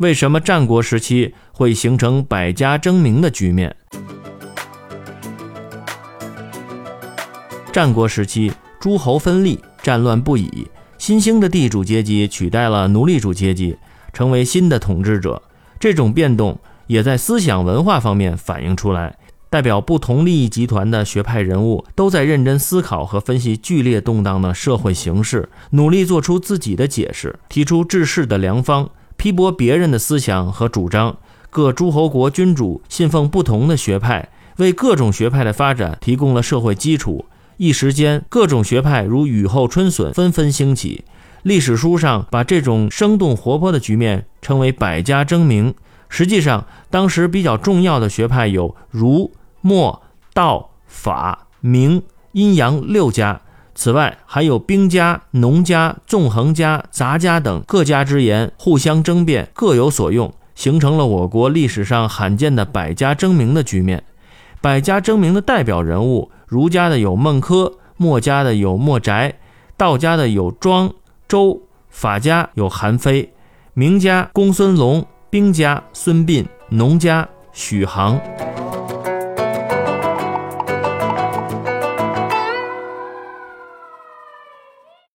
为什么战国时期会形成百家争鸣的局面？战国时期，诸侯分立，战乱不已，新兴的地主阶级取代了奴隶主阶级，成为新的统治者。这种变动也在思想文化方面反映出来。代表不同利益集团的学派人物都在认真思考和分析剧烈动荡的社会形势，努力做出自己的解释，提出治世的良方，批驳别人的思想和主张。各诸侯国君主信奉不同的学派，为各种学派的发展提供了社会基础。一时间，各种学派如雨后春笋，纷纷兴起。历史书上把这种生动活泼的局面称为“百家争鸣”。实际上，当时比较重要的学派有儒。墨、道、法、明、阴阳六家，此外还有兵家、农家、纵横家、杂家等各家之言，互相争辩，各有所用，形成了我国历史上罕见的百家争鸣的局面。百家争鸣的代表人物，儒家的有孟轲，墨家的有墨翟，道家的有庄周，法家有韩非，名家公孙龙，兵家孙膑，农家许杭。